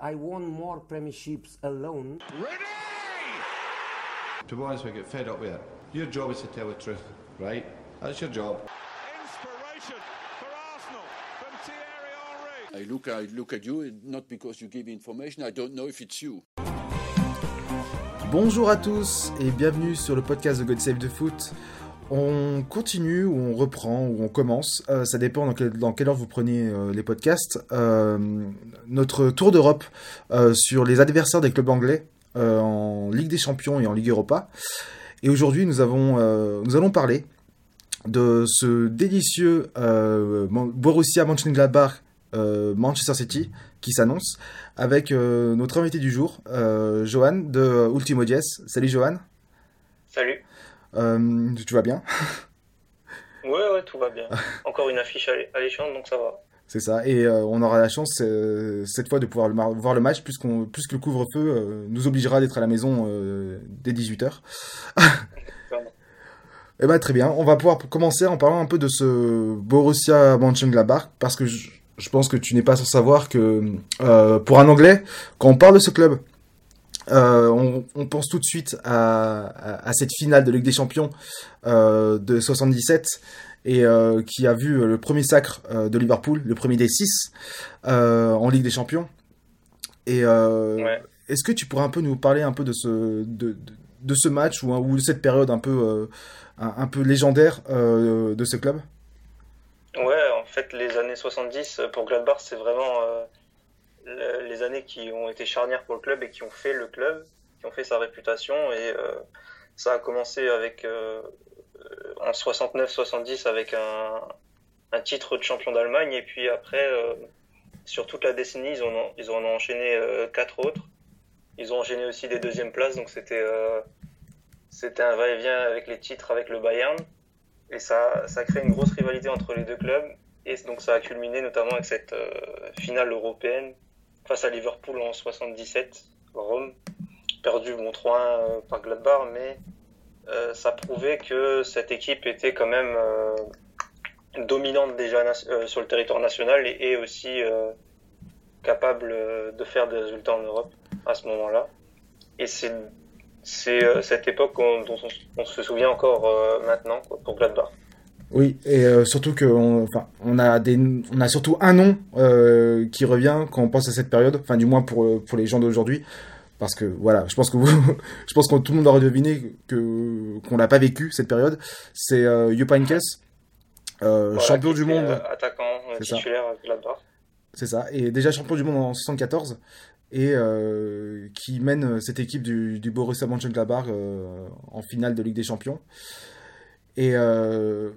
I won more premierships alone. Ready! To be honest, we get fed up with it. Your job is to tell the truth, right? That's your job. Inspiration for Arsenal from Thierry Henry. I look, I look at you, not because you give information, I don't know if it's you. Bonjour à tous et bienvenue sur le podcast de God Save the Foot. On continue ou on reprend ou on commence, euh, ça dépend dans, quel, quelle heure vous prenez euh, les podcasts. Euh, notre tour d'Europe sur les adversaires des clubs anglais en Ligue des Champions et en Ligue Europa. Et aujourd'hui, nous avons, nous allons parler de ce délicieux Borussia Mönchengladbach Manchester City qui s'annonce avec notre invité du jour, Johan de Ultimo Diez. Salut Johan, Salut. Euh, tu vas bien Ouais, ouais, tout va bien. Encore une affiche allé- alléchante, donc ça va. C'est ça, et euh, on aura la chance euh, cette fois de pouvoir le voir le match puisqu'on, puisque le couvre-feu euh, nous obligera d'être à la maison dès 18h. Eh ben très bien, on va pouvoir commencer en parlant un peu de ce Borussia Mönchengladbach parce que je, je pense que tu n'es pas sans savoir que pour un Anglais, quand on parle de ce club, euh, on, on pense tout de suite à, à, à cette finale de Ligue des Champions euh, de 77 et euh, qui a vu le premier sacre de Liverpool, le premier des six en Ligue des Champions. Et Ouais. est-ce que tu pourrais un peu nous parler un peu de ce de, de, de ce match ou, ou de cette période un peu un, un peu légendaire de ce club? Ouais, en fait, les années 70 euh, pour Gladbach, c'est vraiment le- les années qui ont été charnières pour le club et qui ont fait le club, qui ont fait sa réputation. Et euh, ça a commencé avec euh, euh, en 69-70 avec un, un titre de champion d'Allemagne. Et puis après, euh, sur toute la décennie, ils, ont, ils en ont enchaîné quatre autres. Ils ont enchaîné aussi des deuxièmes places, donc c'était c'était un va-et-vient avec les titres avec le Bayern. Et ça, ça crée une grosse rivalité entre les deux clubs. Et donc ça a culminé notamment avec cette finale européenne face à Liverpool en 77, Rome, perdu bon 3-1 euh, par Gladbach, mais euh, ça prouvait que cette équipe était quand même euh, dominante déjà euh, sur le territoire national et, aussi capable de faire des résultats en Europe à ce moment-là. Et c'est cette époque dont on, se souvient encore maintenant pour Gladbach. Oui, et euh, surtout que on, enfin, on a des, on a surtout un nom euh, qui revient quand on pense à cette période, enfin du moins pour euh, pour les gens d'aujourd'hui, parce que voilà, je pense que vous, je pense que tout le monde aurait deviné que qu'on l'a pas vécu cette période. C'est euh, Jupp euh, Voilà, champion du monde, euh, attaquant titulaire c'est ça, et déjà champion du monde en 74 et euh, qui mène cette équipe du, du Borussia Mönchengladbach euh, en finale de Ligue des Champions. Et euh,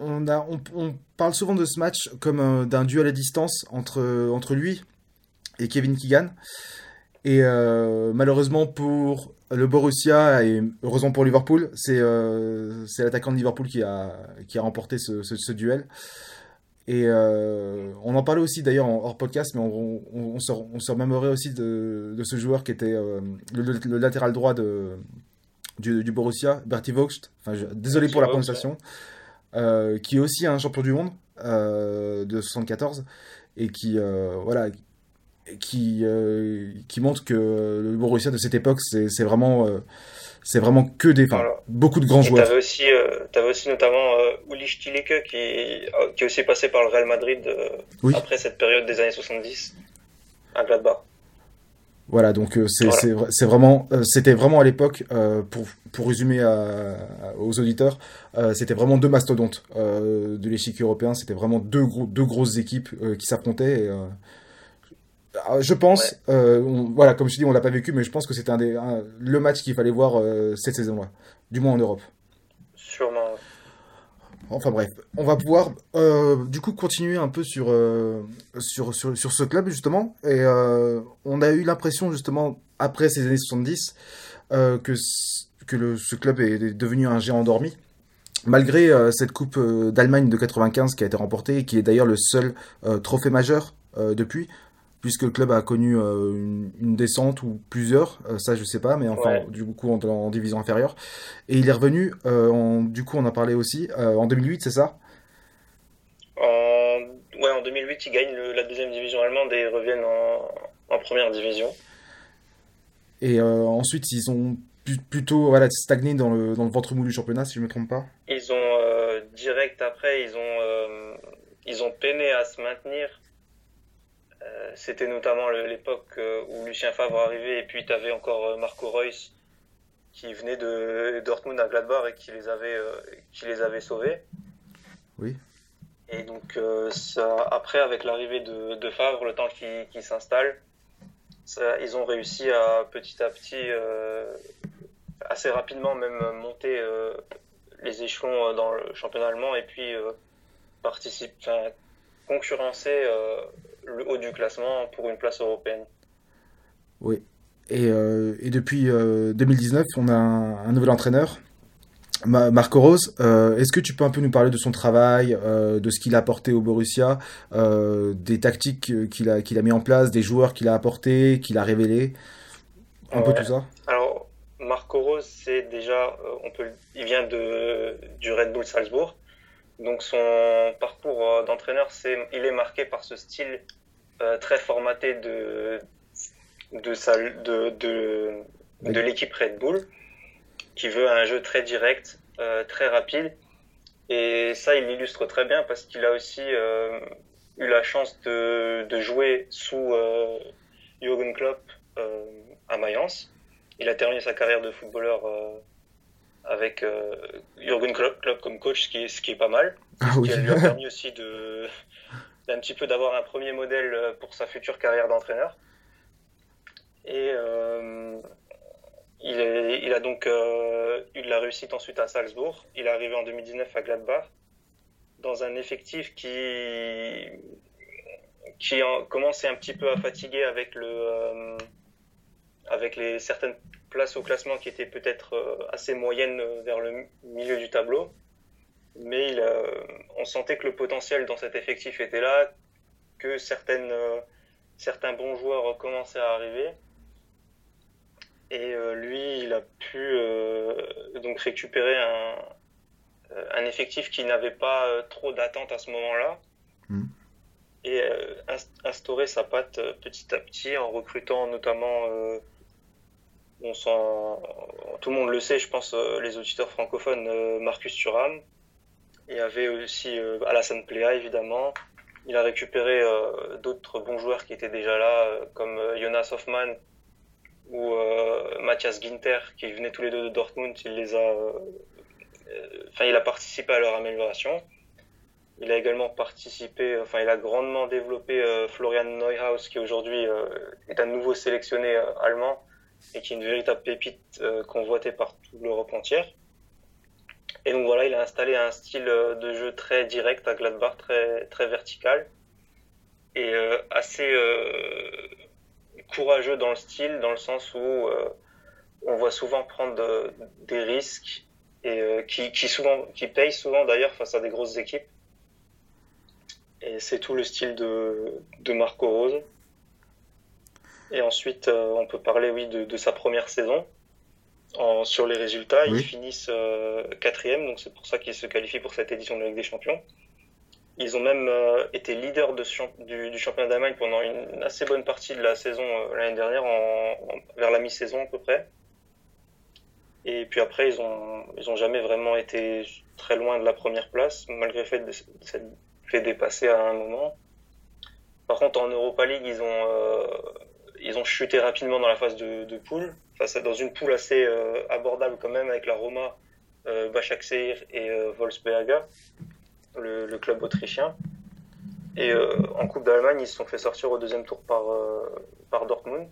on, a, on, on parle souvent de ce match comme euh, d'un duel à distance entre, entre lui et Kevin Keegan. Et euh, malheureusement pour le Borussia et heureusement pour Liverpool, c'est euh, l'attaquant de Liverpool qui a, qui a remporté ce, ce, ce duel. Et euh, on en parlait aussi d'ailleurs hors podcast, mais on, se, on se remémorait aussi de, de ce joueur qui était euh, le, latéral droit de, du, du Borussia, Bertie Vogt. Enfin, je- désolé Bertie pour la Vogt, prononciation. Euh, qui est aussi un champion du monde euh, de 74 et qui euh, voilà qui euh, qui montre que le Borussia de cette époque c'est c'est vraiment euh, c'est vraiment que des Voilà. beaucoup de grands Et joueurs t'avais aussi, euh, t'avais aussi notamment euh, Uli qui, euh, qui est aussi passé par le Real Madrid euh, Oui. après cette période des années 70 à Gladbach. Voilà, donc euh, c'est Voilà. vraiment euh, c'était vraiment à l'époque euh, pour pour résumer à- aux auditeurs, c'était vraiment deux mastodontes de l'échiquier européen, c'était vraiment deux gros deux grosses équipes qui s'affrontaient. et, ah, je pense, on- voilà, comme je dis, on l'a pas vécu, mais je pense que c'était un le match qu'il fallait voir cette saison-là, du moins en Europe. Sûrement. Enfin bref, on va pouvoir euh, du coup continuer un peu sur, euh, ce club justement. Et euh, on a eu l'impression justement, après ces années 70, euh, que, ce club est devenu un géant endormi. Malgré cette Coupe d'Allemagne de 95 qui a été remportée et qui est d'ailleurs le seul trophée majeur depuis, puisque le club a connu euh, une, une descente ou plusieurs, euh, ça je sais pas, mais enfin Ouais. du coup en, en division inférieure. Et il est revenu, euh, en, du coup on en parlait aussi, en 2008 c'est ça? En, ouais, en 2008, ils gagnent le- la deuxième division allemande et reviennent en, en première division. Et ensuite, ils ont plutôt voilà, stagné dans le, dans le ventre mou du championnat, si je ne me trompe pas. Ils ont direct après, ils ont, ils ont peiné à se maintenir. C'était notamment l'époque où Lucien Favre arrivait et puis tu avais encore Marco Reus qui venait de Dortmund à Gladbach et qui les avait, qui les avait sauvés. Oui. Et donc, euh, ça, après, avec l'arrivée de, de, Favre, le temps qui, qui s'installe, ils ont réussi à petit à petit, euh, assez rapidement même, monter euh, les échelons dans le championnat allemand et puis participer, concurrencer le haut du classement pour une place européenne. Oui. Et, et depuis 2019, on a un nouvel entraîneur, Marco Rose, euh, est-ce que tu peux un peu nous parler de son travail, euh, de ce qu'il a apporté au Borussia, euh, des tactiques qu'il a, qu'il a mis en place, des joueurs qu'il a apportés, qu'il a révélés, un peu tout ça? Alors, Marco Rose, c'est déjà, on peut, il vient de, du Red Bull Salzbourg, donc son parcours d'entraîneur, c'est, il est marqué par ce style très formaté de, de, de, de, de l'équipe Red Bull qui veut un jeu très direct, euh, très rapide. Et ça, il l'illustre très bien parce qu'il a aussi euh, eu la chance de, de jouer sous euh, Jürgen Klopp euh, à Mayence. Il a terminé sa carrière de footballeur euh, avec euh, Jürgen Klopp, Klopp, comme coach, ce qui est, ce qui est pas mal. Ah, oui. Ce qui lui a permis aussi de d'un petit peu d'avoir un premier modèle pour sa future carrière d'entraîneur. Et il, est, il, a donc euh, eu de la réussite ensuite à Salzbourg. Il est arrivé en 2019 à Gladbach dans un effectif qui qui en, commençait un petit peu à fatiguer avec le euh, avec les certaines places au classement qui étaient peut-être euh, assez moyennes vers le milieu du tableau. Mais il, on sentait que le potentiel dans cet effectif était là, que certaines, certains bons joueurs commençaient à arriver. Et euh, lui, il a pu euh, donc récupérer un, euh, un effectif qui n'avait pas trop d'attente à ce moment-là. Mm. Et instaurer sa patte petit à petit en recrutant notamment on tout le monde le sait, je pense, les auditeurs francophones, Marcus Thuram. Il y avait aussi Alassane Plea, évidemment. Il a récupéré d'autres bons joueurs qui étaient déjà là, comme Jonas Hoffmann, ou euh, Mathias Ginter, qui venaient tous les deux de Dortmund, il les a, euh, enfin, il a participé à leur amélioration. Il a également participé, enfin, il a grandement développé euh, Florian Neuhaus, qui aujourd'hui euh, est un nouveau sélectionné euh, allemand et qui est une véritable pépite convoitée par toute l'Europe entière. Et donc voilà, il a installé un style de jeu très direct à Gladbach, très, très vertical et assez courageux dans le style, dans le sens où euh, on voit souvent prendre des risques et euh, qui, qui, souvent, qui payent souvent d'ailleurs face à des grosses équipes. Et c'est tout le style de Marco Rose. Et ensuite, euh, on peut parler oui, de, de sa première saison. En, sur les résultats, Oui. ils finissent euh, quatrième, donc c'est pour ça qu'ils se qualifient pour cette édition de la Ligue des Champions. Ils ont même euh, été leaders de, du, du championnat d'Allemagne pendant une assez bonne partie de la saison euh, l'année dernière, en, en- vers la mi-saison à peu près. Et puis après, ils ont, ils ont jamais vraiment été très loin de la première place, malgré le fait de s'être fait dépasser à un moment. Par contre, en Europa League, ils ont, euh, ils ont chuté rapidement dans la phase de, de poule, face à- dans une poule assez euh, abordable quand même avec la Roma, euh, Başakşehir et euh, Wolfsberger, le, le club autrichien. Et euh, en Coupe d'Allemagne, ils se sont fait sortir au deuxième tour par, euh, par Dortmund.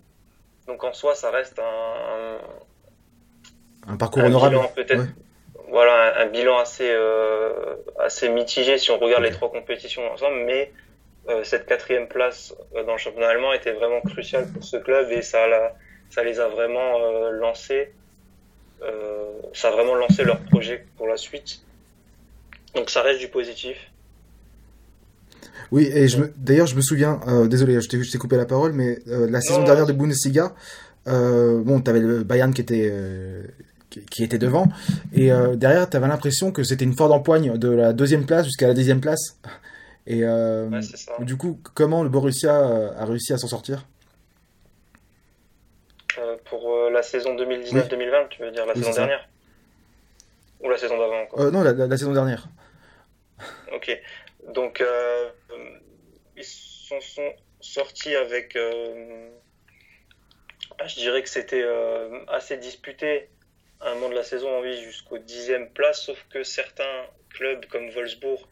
Donc en soi, ça reste un, Un parcours un honorable. bilan peut-être Ouais. voilà un, un bilan assez assez mitigé si on regarde les trois compétitions ensemble mais cette quatrième place euh, dans le championnat allemand était vraiment cruciale pour ce club et ça l'a- ça les a vraiment euh, lancés euh, ça a vraiment lancé leur projet pour la suite donc ça reste du positif Oui, et d'ailleurs, je me souviens, euh, désolé, je t'ai coupé la parole, mais euh, la saison non, dernière de. Bundesliga, euh, bon, t'avais le Bayern qui était, euh, qui, qui était devant, et euh, derrière, t'avais l'impression que c'était une Ford empoigne de la deuxième place jusqu'à la dixième place. Et euh, ouais, c'est ça du coup, comment le Borussia euh, a réussi à s'en sortir? La saison 2019-2020, tu veux dire la saison dernière? Ou la saison d'avant euh, Non, la, saison dernière. Ok. Donc, euh, ils sont, sont, sortis avec. Ah, je dirais que c'était assez disputé à un moment de la saison en vie jusqu'au dixième place, sauf que certains clubs comme Wolfsburg,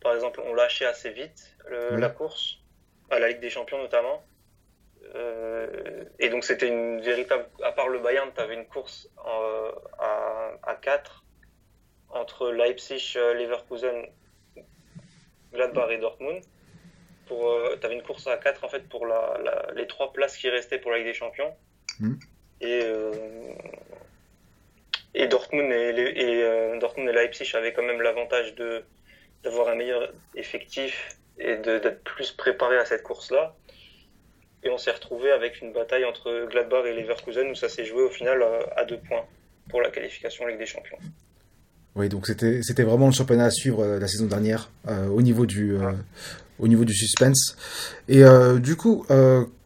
par exemple, ont lâché assez vite la course, à la Ligue des Champions notamment. Euh, et donc c'était une véritable, à part le Bayern, tu avais une course à, à 4 entre Leipzig, euh, Leverkusen, Gladbach et Dortmund. Pour, euh, tu avais une course à 4 en fait pour la, les trois places qui restaient pour la Ligue des Champions. Hmm. Et, et Dortmund et, et Dortmund et Leipzig avaient quand même l'avantage de d'avoir un meilleur effectif et d'être plus préparé à cette course-là. Et on s'est retrouvé avec une bataille entre Gladbach et Leverkusen où ça s'est joué au final euh, à deux points pour la qualification Ligue des Champions. Oui, donc c'était vraiment le championnat à suivre euh, la saison dernière euh, au niveau du au niveau du suspense. Et du coup,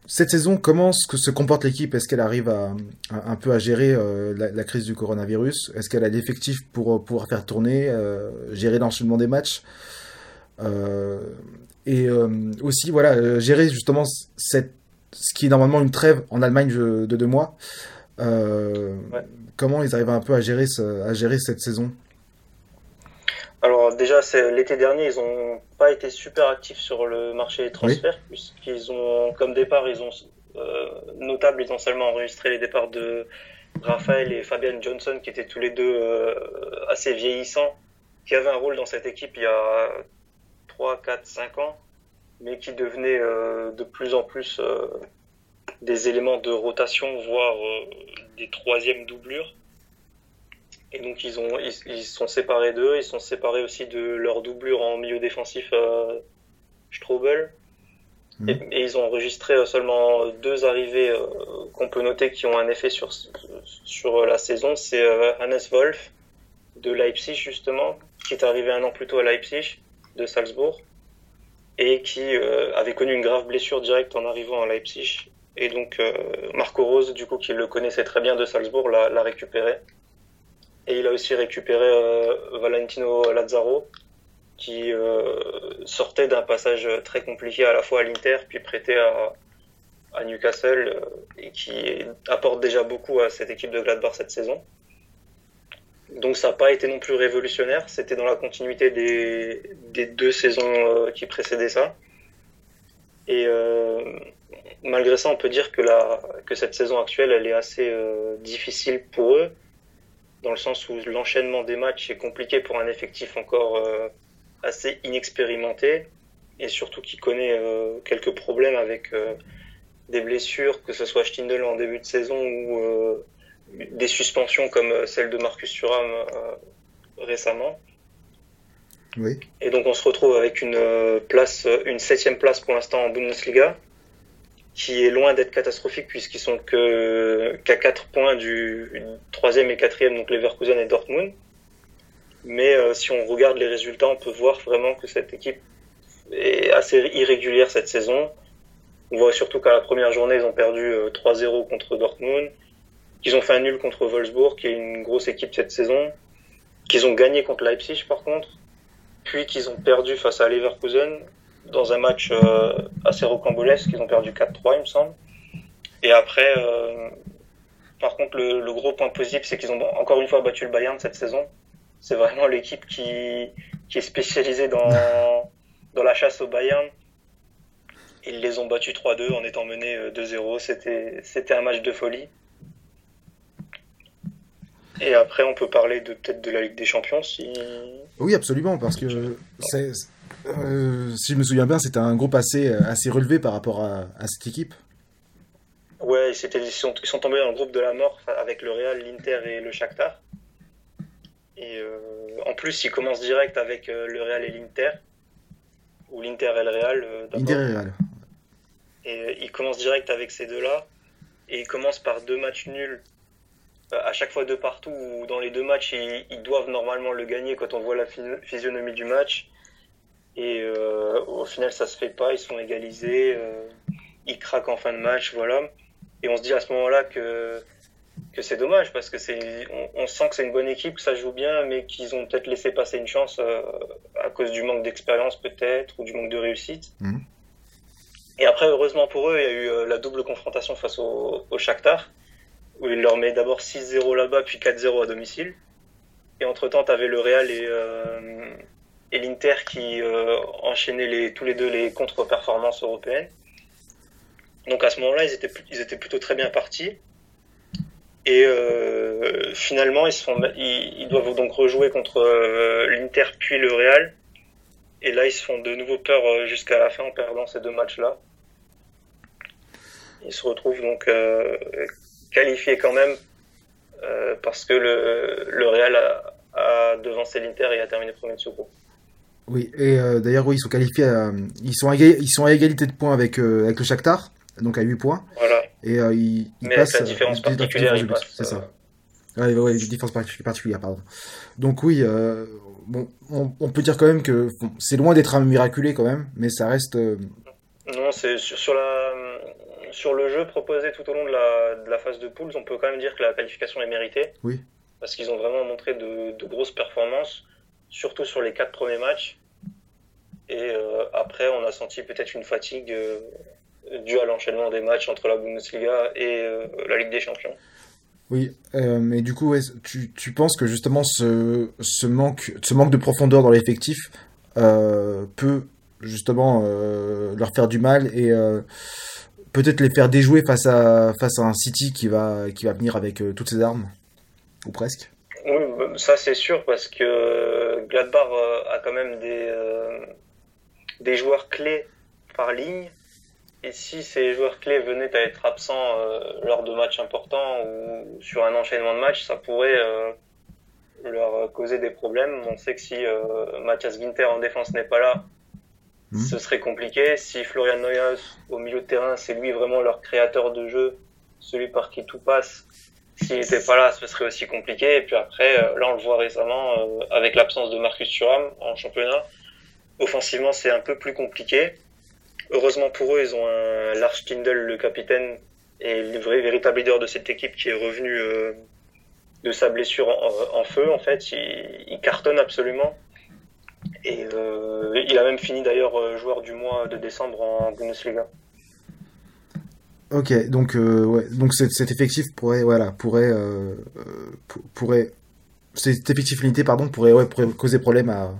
cette saison, comment se comporte l'équipe? Est-ce qu'elle arrive à, un peu à gérer la, crise du coronavirus? Est-ce qu'elle a l'effectif pour pouvoir faire tourner, gérer l'enchaînement des matchs? Et aussi, voilà, gérer justement cette ce qui est normalement une trêve en Allemagne de deux mois. Euh, comment ils arrivent un peu à gérer, à gérer cette saison? Alors déjà, l'été dernier, ils n'ont pas été super actifs sur le marché des transferts, puisqu'ils ont, comme départ, ils ont euh, notable, ils ont seulement enregistré les départs de Raphaël et Fabian Johnson, qui étaient tous les deux euh, assez vieillissants, qui avaient un rôle dans cette équipe il y a 3, 4, 5 ans, mais qui devenaient de plus en plus des éléments de rotation, voire euh, des troisièmes doublures. Et donc ils ont ils, sont séparés d'eux, ils sont séparés aussi de leur doublure en milieu défensif euh, Strobel. Mhm. Et, ils ont enregistré euh, seulement deux arrivées euh, qu'on peut noter qui ont un effet sur, sur la saison. C'est Hannes Wolf de Leipzig justement, qui est arrivé un an plus tôt à Leipzig, de Salzbourg, et qui avait connu une grave blessure directe en arrivant à Leipzig et donc Marco Rose, du coup, qui le connaissait très bien de Salzbourg, l'a récupéré. Et il a aussi récupéré euh, Valentino Lazzaro, qui euh, sortait d'un passage très compliqué à la fois à l'Inter, puis prêté à, Newcastle, et qui apporte déjà beaucoup à cette équipe de Gladbach cette saison. Donc ça n'a pas été non plus révolutionnaire, c'était dans la continuité des, deux saisons qui précédaient ça. Et malgré ça, on peut dire que, cette saison actuelle, elle est assez euh, difficile pour eux, dans le sens où l'enchaînement des matchs est compliqué pour un effectif encore euh, assez inexpérimenté, et surtout qui connaît euh, quelques problèmes avec des blessures, que ce soit Stindl en début de saison ou des suspensions comme celle de Marcus Thuram récemment. Oui. Et donc on se retrouve avec une place, une septième place pour l'instant en Bundesliga qui est loin d'être catastrophique puisqu'ils sont que qu'à 4 points du troisième et quatrième, donc Leverkusen et Dortmund. Mais euh, si on regarde les résultats, on peut voir vraiment que cette équipe est assez irrégulière cette saison. On voit surtout qu'à la première journée, ils ont perdu 3-0 euh, contre Dortmund, qu'ils ont fait un nul contre Wolfsburg, qui est une grosse équipe cette saison, qu'ils ont gagné contre Leipzig par contre, puis qu'ils ont perdu face à Leverkusen, dans un match euh, assez rocambolesque. Ils ont perdu 4-3, il me semble. Et après, euh, par contre, le, gros point positif, c'est qu'ils ont encore une fois battu le Bayern cette saison. C'est vraiment l'équipe qui, qui est spécialisée dans, dans la chasse au Bayern. Ils les ont battus 3-2 en étant menés 2-0. Euh, c'était, c'était un match de folie. Et après, on peut parler de peut-être de la Ligue des Champions si. Oui, absolument, parce que c'est, euh, si je me souviens bien, c'était un groupe assez, euh, assez relevé par rapport à, cette équipe. Ouais, ils, ils, sont, ils, sont, tombés dans le groupe de la mort avec le Real, l'Inter et le Shakhtar. Et euh, en plus, ils commencent direct avec le Real et l'Inter. Ou l'Inter et le Real. L'Inter et le Real. Et ils commencent direct avec ces deux-là. Et ils commencent par deux matchs nuls à chaque fois de partout, où dans les deux matchs, ils, ils, doivent normalement le gagner quand on voit la physionomie du match. Et euh, au final, ça se fait pas. Ils sont égalisés. Euh, ils craquent en fin de match, voilà. Et on se dit à ce moment-là que que c'est dommage parce que c'est on, sent que c'est une bonne équipe, que ça joue bien, mais qu'ils ont peut-être laissé passer une chance euh, à cause du manque d'expérience peut-être ou du manque de réussite. Mhm. Et après, heureusement pour eux, il y a eu la double confrontation face au, au Shakhtar, où il leur met d'abord 6-0 là-bas, puis 4-0 à domicile. Et entre-temps, tu avais le Real et, euh, et l'Inter qui enchaînaient les, tous les deux les contre-performances européennes. Donc à ce moment-là, ils étaient, plutôt très bien partis. Et euh, finalement, ils, doivent donc rejouer contre euh, l'Inter puis le Real. Et là, ils se font de nouveau peur euh, jusqu'à la fin en perdant ces deux matchs-là. Ils se retrouvent donc qualifiés quand même parce que le, le Real a, a devancé l'Inter et a terminé premier de ce groupe. Oui, et d'ailleurs, oui, ils sont qualifiés, ils, sont à, ils sont à égalité de points avec, avec le Shakhtar, donc à 8 points. Voilà. Et euh, il, il Mais passe. la différence particulière, il passe. C'est ça. Ouais, ouais, une différence particulière, pardon. Donc oui, euh, bon, on, on, peut dire quand même que bon, c'est loin d'être un miraculé quand même, mais ça reste. Euh... Non, c'est sur, sur, la sur le jeu proposé tout au long de la, de la phase de poules, on peut quand même dire que la qualification est méritée. Oui. Parce qu'ils ont vraiment montré de, de, grosses performances, surtout sur les quatre premiers matchs. Et euh, après, on a senti peut-être une fatigue euh, dû à l'enchaînement des matchs entre la Bundesliga et euh, la Ligue des Champions. Oui, mais du coup, tu, tu, penses que justement ce, ce, manque, ce manque de profondeur dans l'effectif peut justement leur faire du mal et peut-être les faire déjouer face à, face à un City qui va, qui va venir avec toutes ses armes? Ou presque? Oui, ça c'est sûr parce que Gladbach a quand même des, des joueurs clés par ligne et si ces joueurs clés venaient à être absents euh, lors de matchs importants ou sur un enchaînement de matchs, ça pourrait euh, leur causer des problèmes. On sait que si euh, Mathias Ginter en défense n'est pas là, mmh. ce serait compliqué. Si Florian Neuhaus au milieu de terrain, c'est lui vraiment leur créateur de jeu, celui par qui tout passe, s'il n'était pas là, ce serait aussi compliqué. Et puis après, euh, là on le voit récemment euh, avec l'absence de Marcus Thuram en championnat. Offensivement, c'est un peu plus compliqué. Heureusement pour eux, ils ont un Lars Kindle, le capitaine, et le vrai véritable leader de cette équipe qui est revenu euh, de sa blessure en, feu. En fait, il, cartonne absolument. Et il a même fini d'ailleurs joueur du mois de décembre en Bundesliga. Ok, donc euh, ouais, donc cet, cet, effectif pourrait voilà pourrait euh, pourrait cette effectif limité pardon pourrait ouais pourrait causer problème à.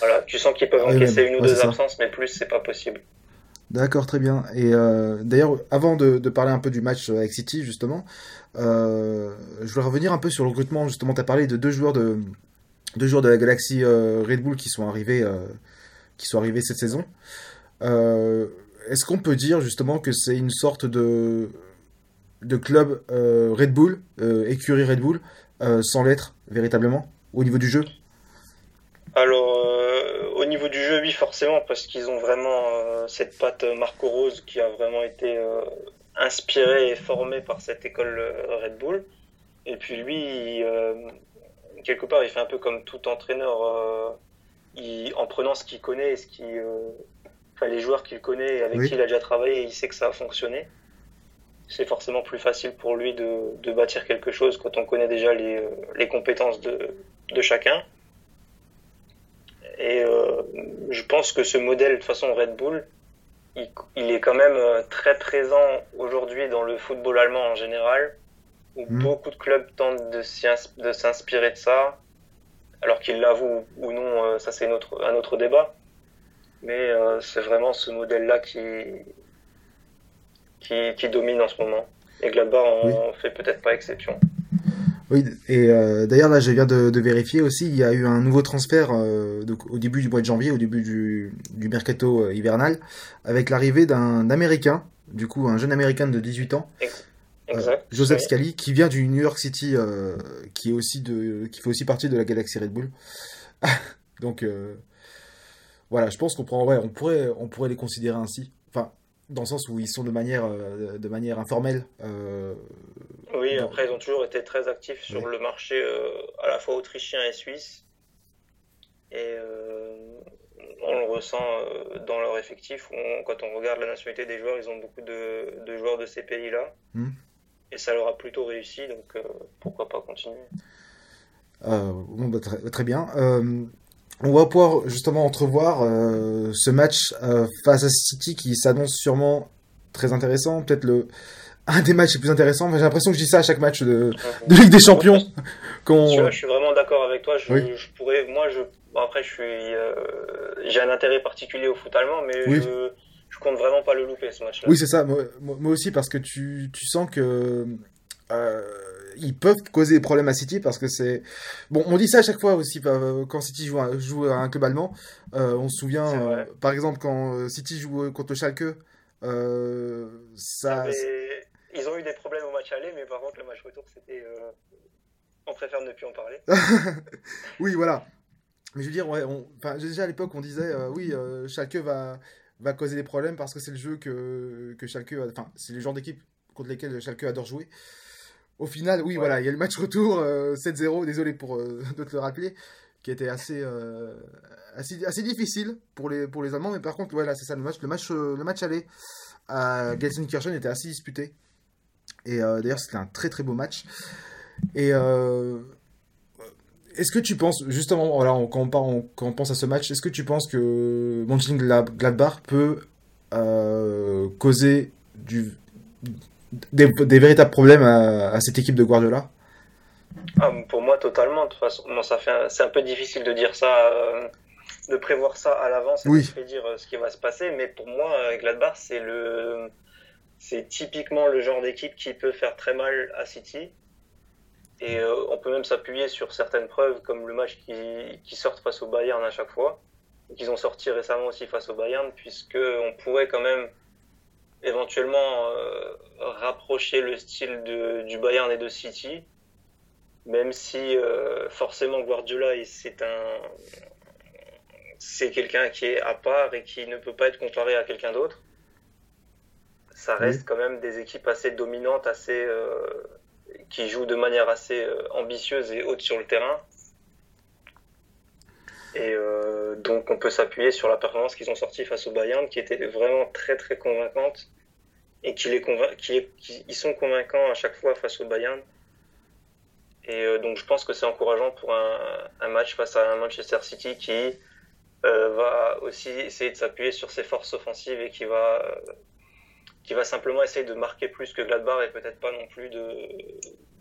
Voilà, tu sens qu'ils peuvent encaisser une ou ouais, deux absences, mais plus c'est pas possible. D'accord, très bien. Et euh, d'ailleurs, avant de, de, parler un peu du match avec City, justement, euh, je voulais revenir un peu sur le recrutement. Justement, tu as parlé de deux joueurs de, deux joueurs de la galaxie euh, Red Bull qui sont arrivés, euh, qui sont arrivés cette saison. Euh, est-ce qu'on peut dire justement que c'est une sorte de, club euh, Red Bull, écurie Red Bull, sans l'être véritablement, au niveau du jeu? Alors, au niveau du jeu, oui, forcément, parce qu'ils ont vraiment euh, cette patte Marco Rose qui a vraiment été euh, inspirée et formée par cette école euh, Red Bull. Et puis lui, quelque part, il fait un peu comme tout entraîneur, en prenant ce qu'il connaît et ce qui, enfin, les joueurs qu'il connaît et avec oui. qui il a déjà travaillé, il sait que ça a fonctionné. C'est forcément plus facile pour lui de, de, bâtir quelque chose quand on connaît déjà les, les compétences de, de chacun. Et euh, je pense que ce modèle, de façon Red Bull, il, il est quand même euh, très présent aujourd'hui dans le football allemand en général, où mmh. beaucoup de clubs tentent de s'inspirer de ça, alors qu'ils l'avouent ou non, euh, ça c'est un autre débat. Mais euh, c'est vraiment ce modèle-là qui, qui, qui, domine en ce moment. Et Gladbach en oui. fait peut-être pas exception. Oui, et euh, d'ailleurs là je viens de, de, vérifier aussi, il y a eu un nouveau transfert euh, au début du mois de janvier, au début du, du mercato euh, hivernal, avec l'arrivée d'un Américain, du coup un jeune Américain de 18 ans, exact, Joseph oui. Scali, qui vient du New York City, qui est aussi de, qui fait aussi partie de la galaxie Red Bull. Donc voilà, je pense qu'on ouais, on pourrait, on pourrait les considérer ainsi. Enfin, dans le sens où ils sont de manière, de manière informelle. Euh, oui, dans... après ils ont toujours été très actifs sur le marché euh, à la fois autrichien et suisse. Et euh, on le ressent euh, dans leur effectif. On, quand on regarde la nationalité des joueurs, ils ont beaucoup de, de joueurs de ces pays-là. Mmh. et ça leur a plutôt réussi, donc pourquoi pas continuer. bon, bah, très, très, bien. On va pouvoir justement entrevoir ce match face à City qui s'annonce sûrement très intéressant, peut-être le un des matchs les plus intéressants. J'ai l'impression que je dis ça à chaque match de, de Ligue des Champions. Je, suis vraiment d'accord avec toi. Je, je, pourrais, moi, je, après, je suis, euh, j'ai un intérêt particulier au foot allemand, mais je, je compte vraiment pas le louper ce match-là. Oui, c'est ça. Moi, moi, aussi, parce que tu, tu sens que euh, ils peuvent causer des problèmes à City parce que c'est bon. On dit ça à chaque fois aussi euh, quand City joue, à, joue à un club allemand. Euh, on se souvient, euh, par exemple, quand City joue contre Schalke. ça, ils ont eu des problèmes au match aller, mais par contre, le match retour, c'était. On préfère ne plus en parler. oui, voilà. Mais je veux dire, ouais, on... enfin, déjà à l'époque, on disait, oui, Schalke va, va causer des problèmes parce que c'est le jeu que, que Schalke. Enfin, c'est les genres d'équipe contre lesquels Schalke adore jouer. Au final, oui, voilà, il y a le match retour 7-0, désolé pour de te le rappeler, qui était assez, assez, assez, difficile pour les, pour les Allemands, mais par contre, voilà, c'est ça le match. Le match, le match aller à Gelsenkirchen était assez disputé. Et euh, d'ailleurs, c'était un très très beau match. Et euh, est-ce que tu penses, justement, voilà, quand, on quand on pense à ce match, est-ce que tu penses que Mönchengladbach peut euh, causer du, des, véritables problèmes à, cette équipe de Guardiola ah, Pour moi, totalement. De toute façon, ça fait c'est un peu difficile de dire ça, de prévoir ça à l'avance et de prédire ce qui va se passer. Mais pour moi, Gladbach, c'est le c'est typiquement le genre d'équipe qui peut faire très mal à City. Et euh, on peut même s'appuyer sur certaines preuves, comme le match qui, qui sort face au Bayern à chaque fois, qu'ils ont sorti récemment aussi face au Bayern, puisqu'on pourrait quand même éventuellement euh, rapprocher le style de, du Bayern et de City, même si euh, forcément Guardiola c'est un c'est quelqu'un qui est à part et qui ne peut pas être comparé à quelqu'un d'autre. Ça reste quand même des équipes assez dominantes, assez euh, qui jouent de manière assez ambitieuse et haute sur le terrain. Et euh, donc on peut s'appuyer sur la performance qu'ils ont sortie face au Bayern, qui était vraiment très très convaincante et qui les sont convaincants à chaque fois face au Bayern. Et donc je pense que c'est encourageant pour un, match face à un Manchester City qui va aussi essayer de s'appuyer sur ses forces offensives et qui va qui va simplement essayer de marquer plus que Gladbach et peut-être pas non plus de,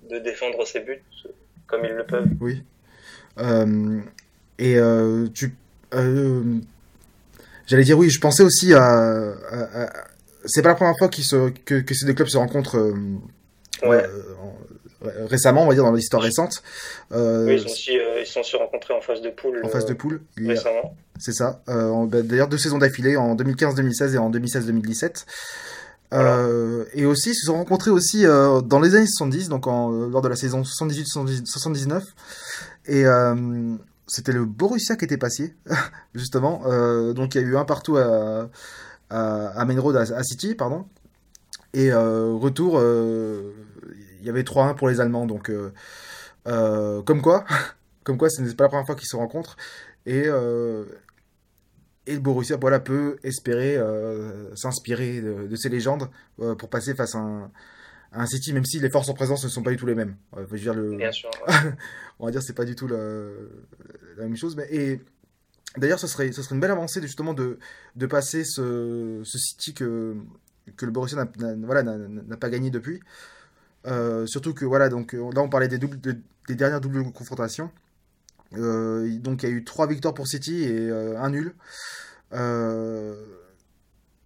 de défendre ses buts comme ils le peuvent. Oui. Euh, et euh, tu. Euh, j'allais dire oui, je pensais aussi à. C'est pas la première fois se, que, que, ces deux clubs se rencontrent. Ouais. récemment, on va dire dans l'histoire récente. oui, ils, aussi, ils sont se rencontrés en phase de poule. En phase de poule. Récemment. C'est ça. Bah, d'ailleurs, deux saisons d'affilée en 2015-2016 et en 2016-2017. Euh, et aussi, ils se sont rencontrés aussi euh, dans les années 70, donc en, euh, lors de la saison 78-79. Et c'était le Borussia qui était passé, justement. donc il y a eu un partout à, à, Main Road, à, City, pardon. Et retour, il y avait 3-1 pour les Allemands. Donc, comme quoi, comme quoi, ce n'est pas la première fois qu'ils se rencontrent. Et, et le Borussia voilà, peut espérer euh, s'inspirer de, ces légendes euh, pour passer face à un, City, même si les forces en présence ne sont pas du tout les mêmes. Euh, dire, le... Bien sûr. on va dire c'est pas du tout la, la même chose. Mais, et d'ailleurs, ce serait, une belle avancée justement de, passer ce, City que, le Borussia n'a pas gagné depuis. surtout que voilà, donc là on parlait des, des dernières doubles confrontations. Euh, donc il y a eu 3 victoires pour City et euh, un nul. Euh,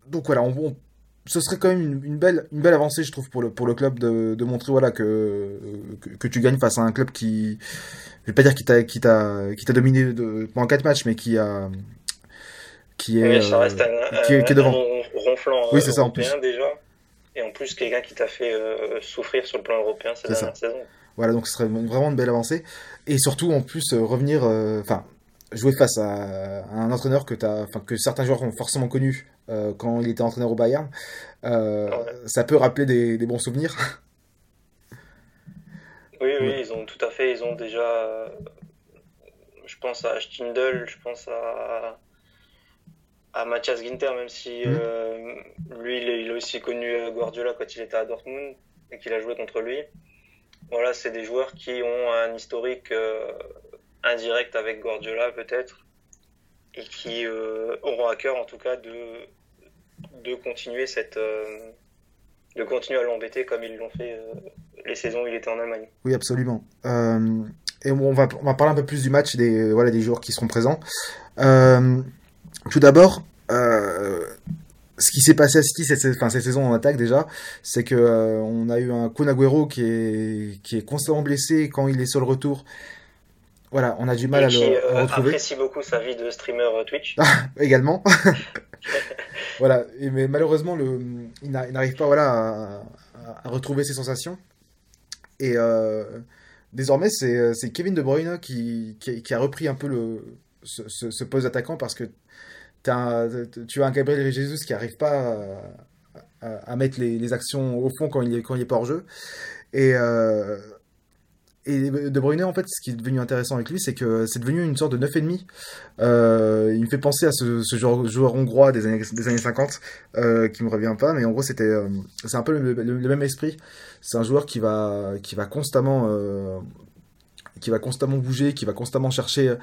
donc voilà, on, ce serait quand même une, belle, une belle avancée, je trouve, pour le, pour le club de, de montrer voilà, que, que, tu gagnes face à un club qui, je vais pas dire qui t'a, qui t'a, qui t'a dominé de, pendant 4 matchs, mais qui a, qui est, ça reste un, qui, est, devant. ronflant oui, c'est ça, en plus. déjà. Et en plus, quelqu'un qui t'a fait souffrir sur le plan européen cette dernière saison. Voilà, donc ce serait vraiment une belle avancée. Et surtout, en plus, euh, revenir, euh, enfin, jouer face à, un entraîneur que, as, que certains joueurs ont forcément connu euh, quand il était entraîneur au Bayern, ça peut rappeler des, bons souvenirs. Oui, oui, ils ont tout à fait, ils ont déjà, je pense à Stindl, je pense à, à Matthias Ginter, même si mmh. lui, il, a aussi connu Guardiola quand il était à Dortmund. et qu'il a joué contre lui. Voilà, c'est des joueurs qui ont un historique indirect avec Guardiola peut-être et qui auront à cœur en tout cas de de continuer cette de continuer à l'embêter comme ils l'ont fait les saisons où il était en Allemagne. Oui, absolument. et on va, on va parler un peu plus du match des voilà des joueurs qui seront présents. tout d'abord, ce qui s'est passé à City cette, enfin, cette saison en attaque déjà, c'est que euh, on a eu un Kun Agüero qui est, qui est constamment blessé quand il est sur le retour. Voilà, on a du mal à le euh, retrouver. apprécie beaucoup sa vie de streamer euh, Twitch. Également. voilà, mais malheureusement, il n'arrive pas voilà, à, retrouver ses sensations. Et euh, désormais, c'est Kevin De Bruyne qui, a repris un peu le, ce, poste d'attaquant parce que tu as un Gabriel Jesus qui n'arrive pas à, mettre les, actions au fond quand il est, quand il est pas hors jeu. Et, euh, et De Bruyne, en fait, ce qui est devenu intéressant avec lui, c'est que c'est devenu une sorte de 9,5. Euh, il me fait penser à ce, joueur, hongrois des années, des années 50, euh, qui me revient pas, mais en gros, c'était, euh, c'est un peu le, même esprit. C'est un joueur qui va, qui va constamment, euh, qui va constamment bouger, qui va constamment chercher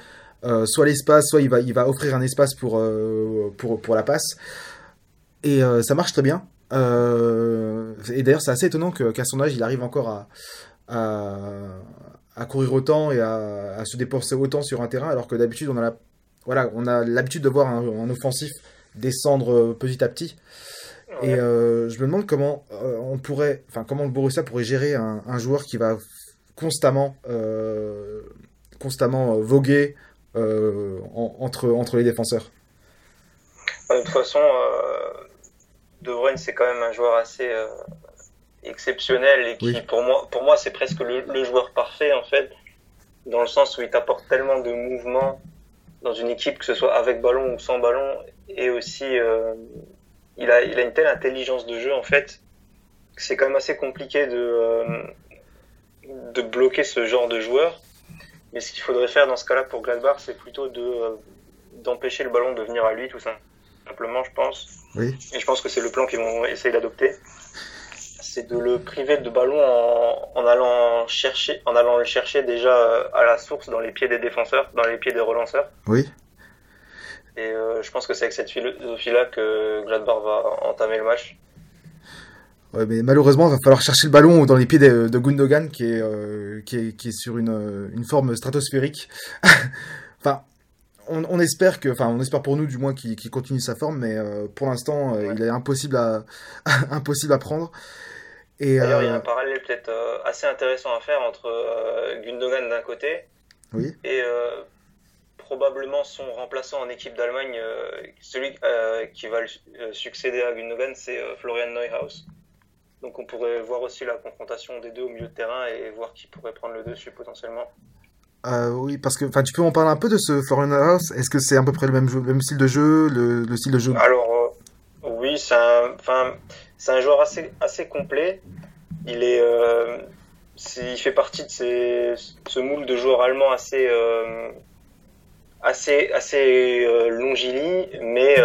euh, soit l'espace, soit il va, il va offrir un espace pour, pour, pour la passe. Et ça marche très bien. et d'ailleurs, c'est assez étonnant qu'à son âge, il arrive encore à, à, à courir autant et à, à, se dépenser autant sur un terrain, alors que d'habitude, on a la, voilà, on a l'habitude de voir un, offensif descendre petit à petit. Et je me demande comment on pourrait, enfin comment le Borussia pourrait gérer un, un joueur qui va constamment, constamment voguer euh, entre, entre les défenseurs. De toute façon, euh, De Bruyne, c'est quand même un joueur assez euh, exceptionnel et qui, pour moi, pour moi c'est presque le, joueur parfait, en fait, dans le sens où il t'apporte tellement de mouvements dans une équipe, que ce soit avec ballon ou sans ballon, et aussi, il, a, il a une telle intelligence de jeu, en fait, que c'est quand même assez compliqué de, de bloquer ce genre de joueur. Mais ce qu'il faudrait faire dans ce cas-là pour Gladbach, c'est plutôt de euh, d'empêcher le ballon de venir à lui, tout simplement, je pense. Oui. Et je pense que c'est le plan qu'ils vont essayer d'adopter. C'est de le priver de ballon en, en, allant chercher, en allant le chercher déjà euh, à la source dans les pieds des défenseurs, dans les pieds des relanceurs. Oui. Et euh, je pense que c'est avec cette philosophie-là que Gladbach va entamer le match mais malheureusement, il va falloir chercher le ballon dans les pieds de, Gundogan, qui est, euh, qui est, qui est sur une, une forme stratosphérique. enfin, on, on, espère que, enfin, on espère pour nous du moins qu'il continue sa forme, mais euh, pour l'instant, il est impossible à, impossible à prendre. D'ailleurs, il y a un parallèle peut-être assez intéressant à faire entre Gundogan d'un côté oui. et probablement son remplaçant en équipe d'Allemagne, celui qui va succéder à Gundogan, c'est Florian Neuhaus. Donc on pourrait voir aussi la confrontation des deux au milieu de terrain et voir qui pourrait prendre le dessus potentiellement. Euh, oui, parce que tu peux en parler un peu de ce Foreign House Est-ce que c'est à peu près le même, même style de jeu, le, style de jeu? Alors euh, oui, c'est un, c'est un joueur assez, assez complet. Il est, euh, il fait partie de ces, ce moule de joueurs allemands assez, assez, assez longiligne, mais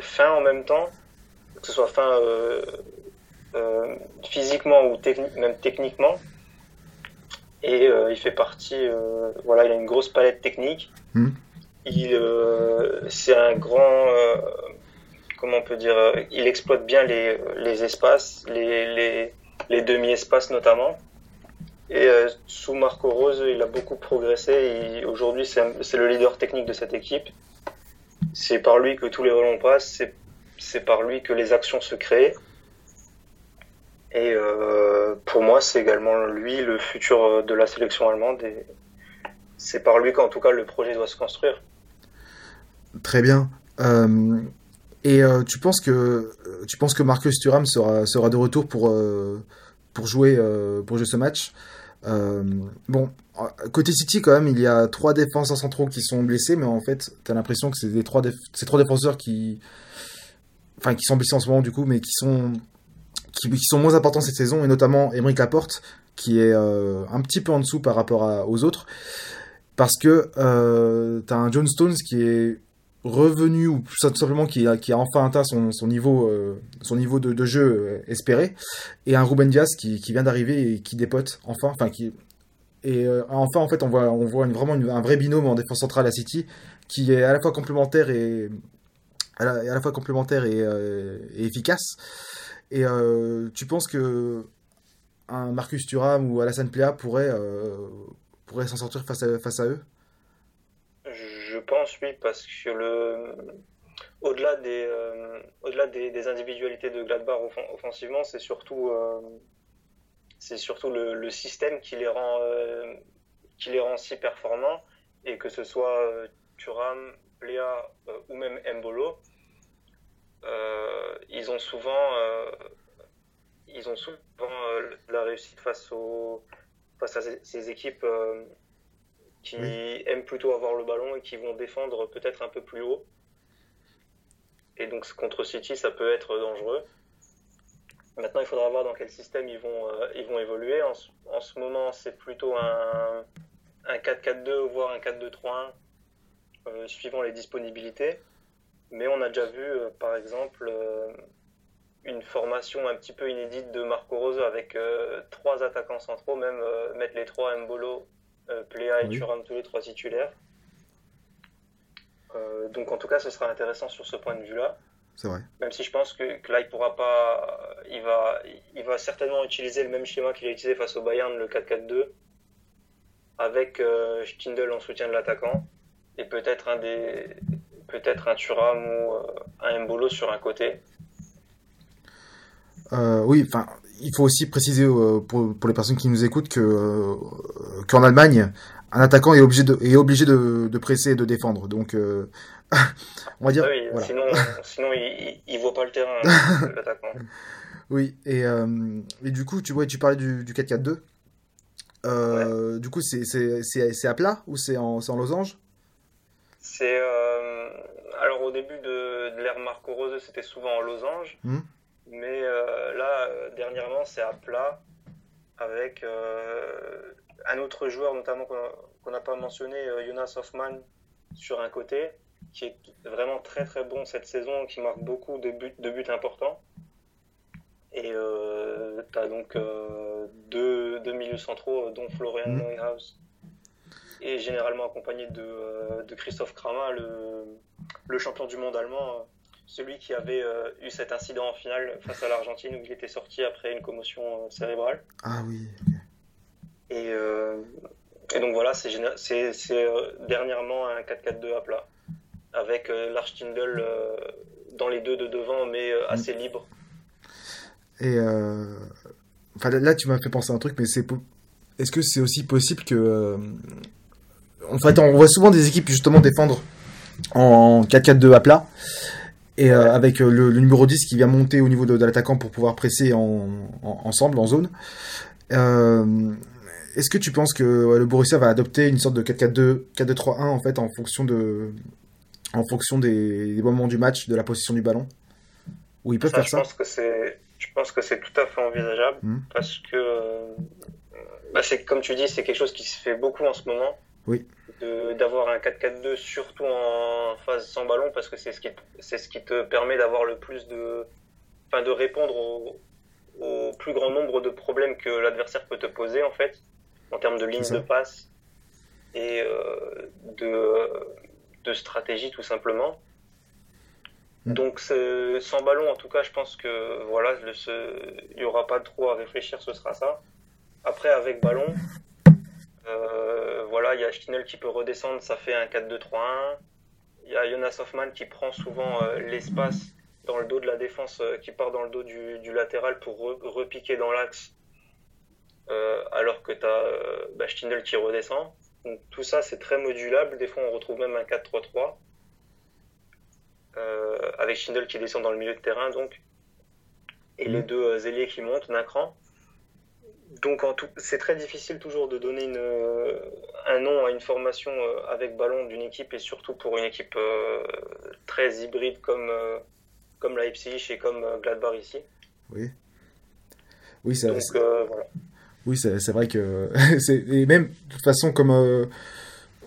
fin en même temps, que ce soit fin euh, physiquement ou même techniquement. Et euh, il fait partie, euh, voilà, il a une grosse palette technique. Hmm. Il, c'est un grand, comment on peut dire, il exploite bien les, espaces, les, demi-espaces notamment. Et sous Marco Rose, il a beaucoup progressé. Aujourd'hui, c'est le leader technique de cette équipe. C'est par lui que tous les ballons passent. C'est par lui que les actions se créent. Et euh, pour moi, c'est également lui le futur de la sélection allemande. C'est par lui qu'en tout cas le projet doit se construire. Très bien. Euh, et euh, tu penses que tu penses que Marcus Thuram sera de retour pour jouer pour jouer ce match? bon, côté City quand même, il y a trois défenseurs centraux qui sont blessés, mais en fait, tu as l'impression que c'est trois défenseurs qui sont blessés en ce moment du coup, mais qui sont qui, moins importants cette saison, et notamment Emeric Laporte, qui est euh, un petit peu en dessous par rapport aux autres, parce que euh, tu as un John Stones qui est revenu ou simplement qui a, enfin atteint son, niveau, euh, son niveau de, jeu euh, espéré, et un Ruben Diaz qui, vient d'arriver et qui dépote enfin, enfin qui et euh, enfin en fait on voit on voit vraiment un vrai binôme en défense centrale à City qui est à la fois complémentaire et à la, fois complémentaire et, efficace. Et tu penses que un Marcus Thuram ou Alassane Plea pourrait pourrait s'en sortir face à face à eux? Pense oui parce que le au-delà des euh, au-delà des, individualités de Gladbach offen- offensivement, c'est surtout euh, c'est surtout le, système qui les rend euh, qui les rend si performants. Et que ce soit Thuram, euh, ou même Mbolo, ils ont souvent ils ont souvent la réussite face aux face à ces équipes qui aiment plutôt avoir le ballon et qui vont défendre peut-être un peu plus haut. Et donc contre City, ça peut être dangereux. Maintenant, il faudra voir dans quel système ils vont, euh, ils vont évoluer. En, ce- en ce moment, c'est plutôt un, un 4-4-2, voire un 4-2-3-1, euh, suivant les disponibilités. Mais on a déjà vu, euh, par exemple, une formation un petit peu inédite de Marco Rose avec trois attaquants centraux, même mettre les trois Mbolo, euh, Plea et Oui. Thuram tous les trois titulaires. Euh, donc en tout cas, ce sera intéressant sur ce point de vue-là. C'est vrai. Même si je pense que, que là, il pourra pas, il va, il va certainement utiliser le même schéma qu'il a utilisé face au Bayern, le 4-4-2, avec euh, Stindl en soutien de l'attaquant et peut-être un des, peut-être un Thuram ou euh, un Mbolo sur un côté. Euh, oui, enfin, il faut aussi préciser euh, pour, pour les personnes qui nous écoutent que euh, qu'en Allemagne, un attaquant est obligé de est obligé de, de presser et de défendre. Donc, euh, on va dire, Ah oui, voilà. sinon, sinon il, il, voit pas le terrain l'attaquant. Oui, et, euh, et du coup, tu vois, tu parlais du, du 4-4-2. Euh, Du coup, c'est à plat ou c'est en en losange? C'est alors au début de, de l'ère Marco Rose, c'était souvent en losange, Mhm. Mais euh, là euh, dernièrement c'est à plat avec euh, un autre joueur notamment qu'on n'a pas mentionné, Jonas Hoffmann sur un côté, qui est vraiment très très bon cette saison, qui marque beaucoup de buts de buts importants. Et euh, tu as donc deux, deux milieux centraux, dont Florian Mhm. Neuhaus, et généralement accompagné de, de Christophe Kramer, le, le champion du monde allemand, celui qui avait euh, eu cet incident en finale face à l'Argentine où il était sorti après une commotion euh, cérébrale. Ah oui. Et, euh, et donc voilà, c'est dernièrement un 4-4-2 à plat, avec euh, dans les deux de devant, mais assez libre. Et enfin là, tu m'as fait penser à un truc, mais c'est est-ce que c'est aussi possible que en fait, on voit souvent des équipes justement défendre en 4-4-2 à plat et euh, avec euh, le, le numéro 10 qui vient monter au niveau de, de l'attaquant pour pouvoir presser en, en- ensemble en zone. Euh, est-ce que tu penses que ouais, le Borussia va adopter une sorte de 4-4-2, 4-2-3-1 en fait en fonction de en fonction des, des moments du match, de la position du ballon? Ou ils peuvent Ça, faire je ça? pense que c'est, je pense que c'est tout à fait envisageable Mhm. parce que, bah, comme tu dis, c'est quelque chose qui se fait beaucoup en ce moment. Oui. D'avoir un 4-4-2 surtout en phase sans ballon parce que c'est ce qui, ce qui te permet d'avoir le plus de, enfin, de répondre au, au plus grand nombre de problèmes que l'adversaire peut te poser en fait en termes de ligne de passe et euh, de, de stratégie tout simplement. Mm. Donc sans ballon, en tout cas, je pense que voilà, il n'y aura pas trop à réfléchir, ce sera ça. Après, avec ballon, euh, voilà, il y a Schinel qui peut redescendre, ça fait un 4-2-3-1. Il y a Jonas Hoffmann qui prend souvent euh, l'espace dans le dos de la défense, euh, qui part dans le dos du, du latéral pour re- repiquer dans l'axe, euh, alors que tu as Schinel qui redescend. Donc tout ça, c'est très modulable. Des fois, on retrouve même un 4-3-3 euh, avec Schindel qui descend dans le milieu de terrain, donc, et les deux euh, ailiers qui montent d'un cran. Donc, c'est très difficile toujours de donner une, euh, un nom à une formation euh, avec ballon d'une équipe, et surtout pour une équipe euh, très hybride comme, euh, comme Leipzig et comme euh, Gladbach ici. Oui. Oui, c'est- euh, voilà. oui, c'est vrai que c'est et même de toute façon comme euh,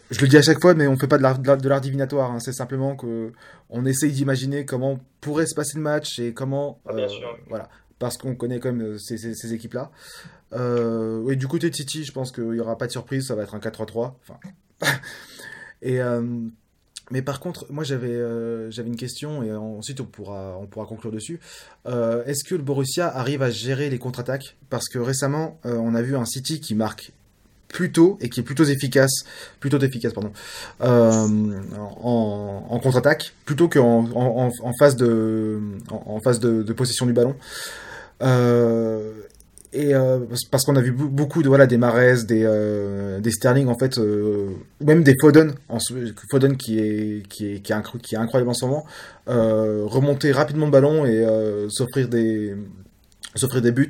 je le dis à chaque fois, mais on fait pas de l'art, de l'art divinatoire. Hein. C'est simplement que on essaye d'imaginer comment pourrait se passer le match et comment. Ah, bien sûr. Voilà, parce qu'on connaît quand même ces, ces, équipes-là. Euh, oui, du côté de City, je pense qu'il n'y aura pas de surprise, ça va être un 4-3-3. Enfin. et. Mais par contre, moi j'avais euh, une question et ensuite on pourra on pourra conclure dessus. Euh, est-ce que le Borussia arrive à gérer les contre-attaques? Parce que récemment euh, on a vu un City qui marque plutôt et qui est plutôt efficace, plutôt efficace pardon, en, contre-attaque plutôt qu'en en, phase de en, de, possession du ballon. Et parce qu'on a vu beaucoup de voilà des Mares, des des Sterling en fait, même des Foden, en, Foden qui est qui est qui est, qui est incroyable en ce moment, remonter rapidement le ballon et s'offrir des s'offrir des buts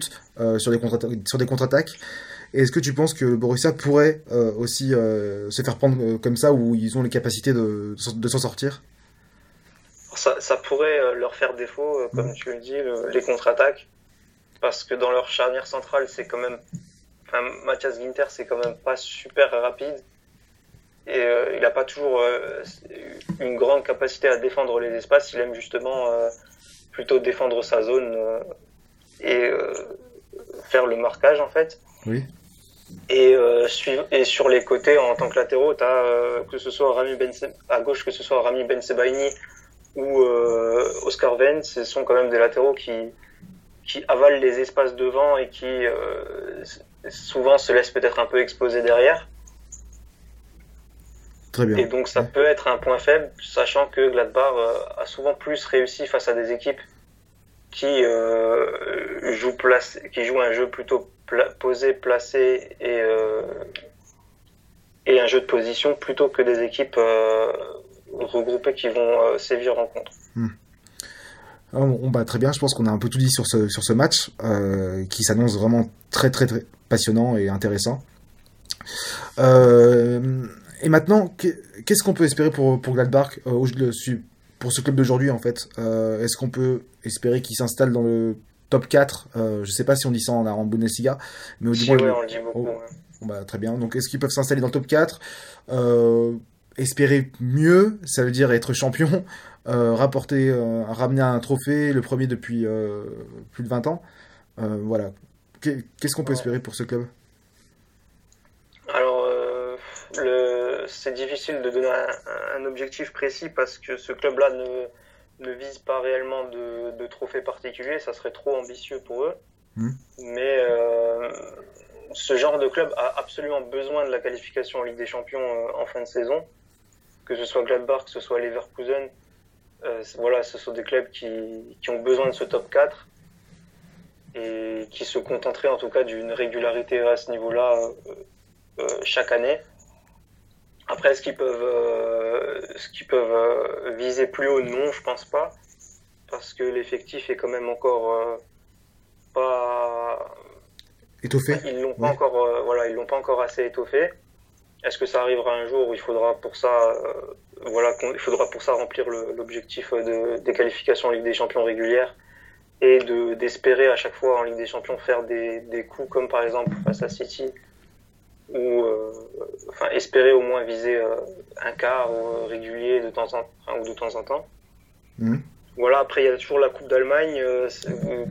sur des contre sur des contre-attaques. Est-ce que tu penses que le Borussia pourrait aussi se faire prendre comme ça où ils ont les capacités de, de s'en sortir? Ça, ça, pourrait leur faire défaut, comme tu le dis, les contre-attaques parce que dans leur charnière centrale, c'est quand même. Enfin, Mathias Ginter, c'est quand même pas super rapide. Et euh, il n'a pas toujours euh, une grande capacité à défendre les espaces. Il aime justement euh, plutôt défendre sa zone et faire le marquage, en fait. Oui. Et, et sur les côtés, en tant que latéraux, tu as que ce soit Rami ben à gauche, que ce soit Rami Ben Sebaini ou Oscar Venn, ce sont quand même des latéraux qui, qui avalent les espaces devant et qui euh, souvent se laissent peut-être un peu exposer derrière. Très bien. Et donc ça peut être un point faible, sachant que Gladbach euh, a souvent plus réussi face à des équipes qui, euh, jouent, place, qui jouent un jeu plutôt pla posé, placé et, et un jeu de position plutôt que des équipes regroupées qui vont sévir en contre. Hmm. On, bah, très bien, je pense qu'on a un peu tout dit sur ce, sur ce match euh, qui s'annonce vraiment très, très très passionnant et intéressant. Euh, et maintenant, qu'est-ce qu'on peut espérer pour, pour Gladbach euh, pour ce club d'aujourd'hui en fait? Euh, Est-ce qu'on peut espérer qu'il s'installe dans le top 4 euh, Je sais pas si on dit ça en, en Bundesliga, mais au si, ouais, on le dit beaucoup. Oh, bon, bah, très bien. Donc est-ce qu'ils peuvent s'installer dans le top 4 Espérer mieux, ça veut dire être champion euh, rapporter, euh, ramener un trophée, le premier depuis euh, plus de 20 ans. voilà. Qu'est-ce qu'on peut espérer pour ce club? Alors, le... c'est difficile de donner un, un, objectif précis parce que ce club-là ne, ne vise pas réellement de, de trophée particulier, ça serait trop ambitieux pour eux. Mmh. Mais ce genre de club a absolument besoin de la qualification en Ligue des Champions en fin de saison, que ce soit Gladbach, que ce soit Leverkusen, euh, voilà, ce sont des clubs qui, qui, ont besoin de ce top 4 et qui se contenteraient en tout cas d'une régularité à ce niveau-là euh, euh, chaque année. Après, est-ce qu'ils peuvent, euh, ce qu'ils peuvent viser plus haut? Non, je pense pas, parce que l'effectif est quand même encore pas étoffé. Ils l'ont pas encore, voilà, ils l'ont pas encore assez étoffé. Est-ce que ça arrivera un jour où il faudra pour ça voilà, il faudra pour ça remplir l'objectif de, des qualifications en Ligue des Champions régulières et de d'espérer à chaque fois en Ligue des Champions faire des, des coups comme par exemple face à City ou euh, enfin espérer au moins viser euh, un quart euh, régulier de temps en enfin, ou de temps en temps. Mmh. Voilà, après il y a toujours la Coupe d'Allemagne. Euh,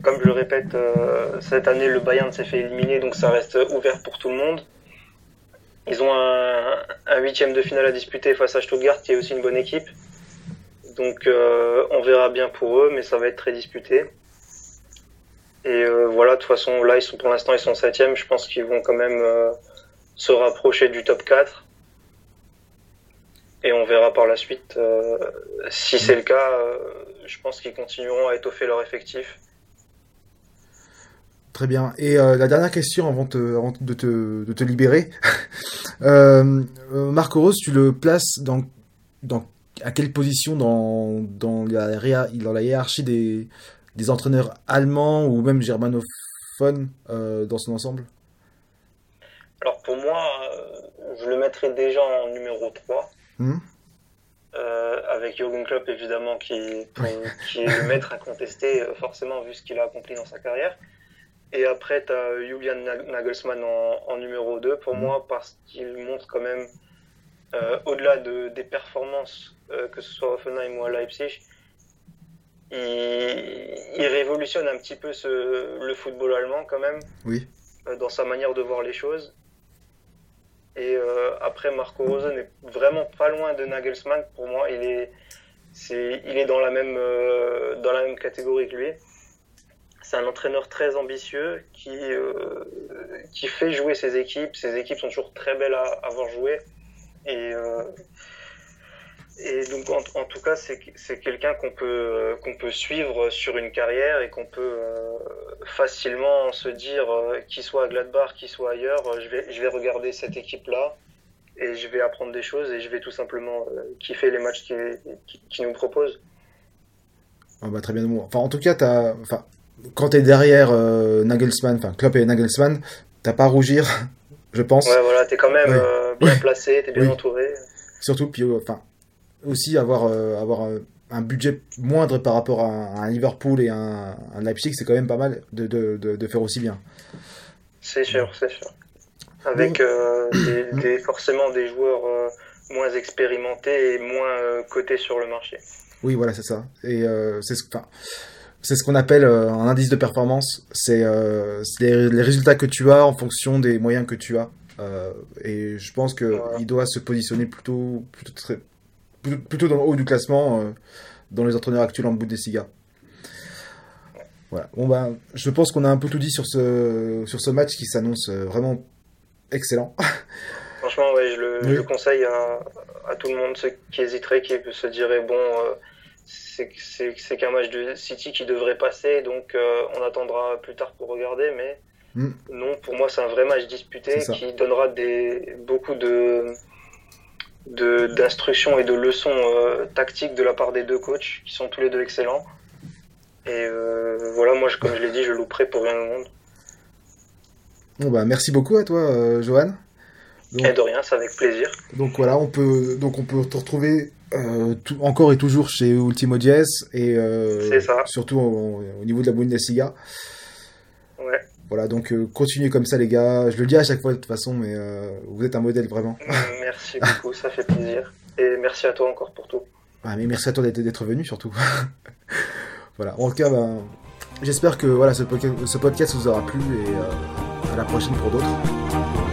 comme je le répète, euh, cette année le Bayern s'est fait éliminer, donc ça reste ouvert pour tout le monde. Ils ont un, huitième de finale à disputer face à Stuttgart, qui est aussi une bonne équipe. Donc euh, on verra bien pour eux, mais ça va être très disputé. Et euh, voilà, de toute façon, là, ils sont pour l'instant, ils sont septième. Je pense qu'ils vont quand même euh, se rapprocher du top 4. Et on verra par la suite. Euh, si c'est le cas, euh, je pense qu'ils continueront à étoffer leur effectif. Très bien. Et euh, la dernière question avant, te, avant de, te, de, te, libérer. euh, Marco Rose, tu le places dans, dans à quelle position dans, dans, la, dans la hiérarchie des, des entraîneurs allemands ou même germanophones euh, dans son ensemble? Alors pour moi, euh, je le mettrais déjà en numéro 3. Mmh. Euh, avec Jürgen Klopp évidemment qui, qui est le maître à contester forcément vu ce qu'il a accompli dans sa carrière. Et après, tu as Julian Nagelsmann en, en, numéro 2, pour mmh. moi, parce qu'il montre quand même au-delà de, des performances, que ce soit à Offenheim ou à Leipzig, il, révolutionne un petit peu le football allemand quand même. Oui. dans sa manière de voir les choses. Et après, Marco Rose n'est vraiment pas loin de Nagelsmann. Pour moi, il est, il est dans la même, dans la même catégorie que lui. C'est un entraîneur très ambitieux qui, euh, qui fait jouer ses équipes. Ses équipes sont toujours très belles à, avoir joué. Et, euh, et donc, en, tout cas, c'est quelqu'un qu'on peut, qu'on peut suivre sur une carrière et qu'on peut euh, facilement se dire, qu'il soit à Gladbach, qu'il soit ailleurs, je vais, je vais regarder cette équipe-là et je vais apprendre des choses et je vais tout simplement kiffer les matchs qu'il qui, nous propose. Ah bah, très bien. Enfin, en tout cas, as... Enfin, quand tu es derrière euh, Nagelsmann, enfin Klopp et Nagelsmann, t'as pas à rougir, je pense. Ouais, voilà, t'es quand même euh, bien placé, t'es bien entouré. Surtout, puis euh, enfin, aussi avoir, avoir un budget moindre par rapport à un, Liverpool et un, un Leipzig, c'est quand même pas mal de, de, de, faire aussi bien. C'est sûr, c'est sûr. Avec des, forcément des joueurs moins expérimentés et moins cotés sur le marché. Oui, voilà, c'est ça. Et c'est ce. C'est ce qu'on appelle euh, un indice de performance. C'est euh, les, résultats que tu as en fonction des moyens que tu as. Euh, et je pense qu'il doit se positionner plutôt, plutôt, plutôt, dans le haut du classement dans les entraîneurs actuels en bout des cigares. Voilà. Bon ben, je pense qu'on a un peu tout dit sur ce, sur ce match qui s'annonce vraiment excellent. Franchement, ouais, je le, conseille à, à, tout le monde, ceux qui hésiteraient, qui se diraient, bon, c'est qu'un match de City qui devrait passer, donc euh, on attendra plus tard pour regarder, mais hmm. non, pour moi c'est un vrai match disputé qui donnera des, beaucoup de d'instructions et de leçons euh, tactiques de la part des deux coachs qui sont tous les deux excellents. Et euh, voilà, moi, comme je l'ai dit, je louperai pour rien au monde. Bon bah, merci beaucoup à toi, Johan. et de rien, c'est avec plaisir. Donc voilà, on peut, donc on peut te retrouver euh, encore et toujours chez Ultimo Diez et euh, surtout au, niveau de la Bundesliga. Ouais. Voilà, donc euh, continuez comme ça les gars. Je le dis à chaque fois de toute façon, mais vous êtes un modèle vraiment. Merci beaucoup, ça fait plaisir. Et merci à toi encore pour tout. Ah, mais merci à toi d'être venu surtout. voilà, en tout cas, ben, j'espère que voilà, ce, podcast, ce podcast vous aura plu et à la prochaine pour d'autres.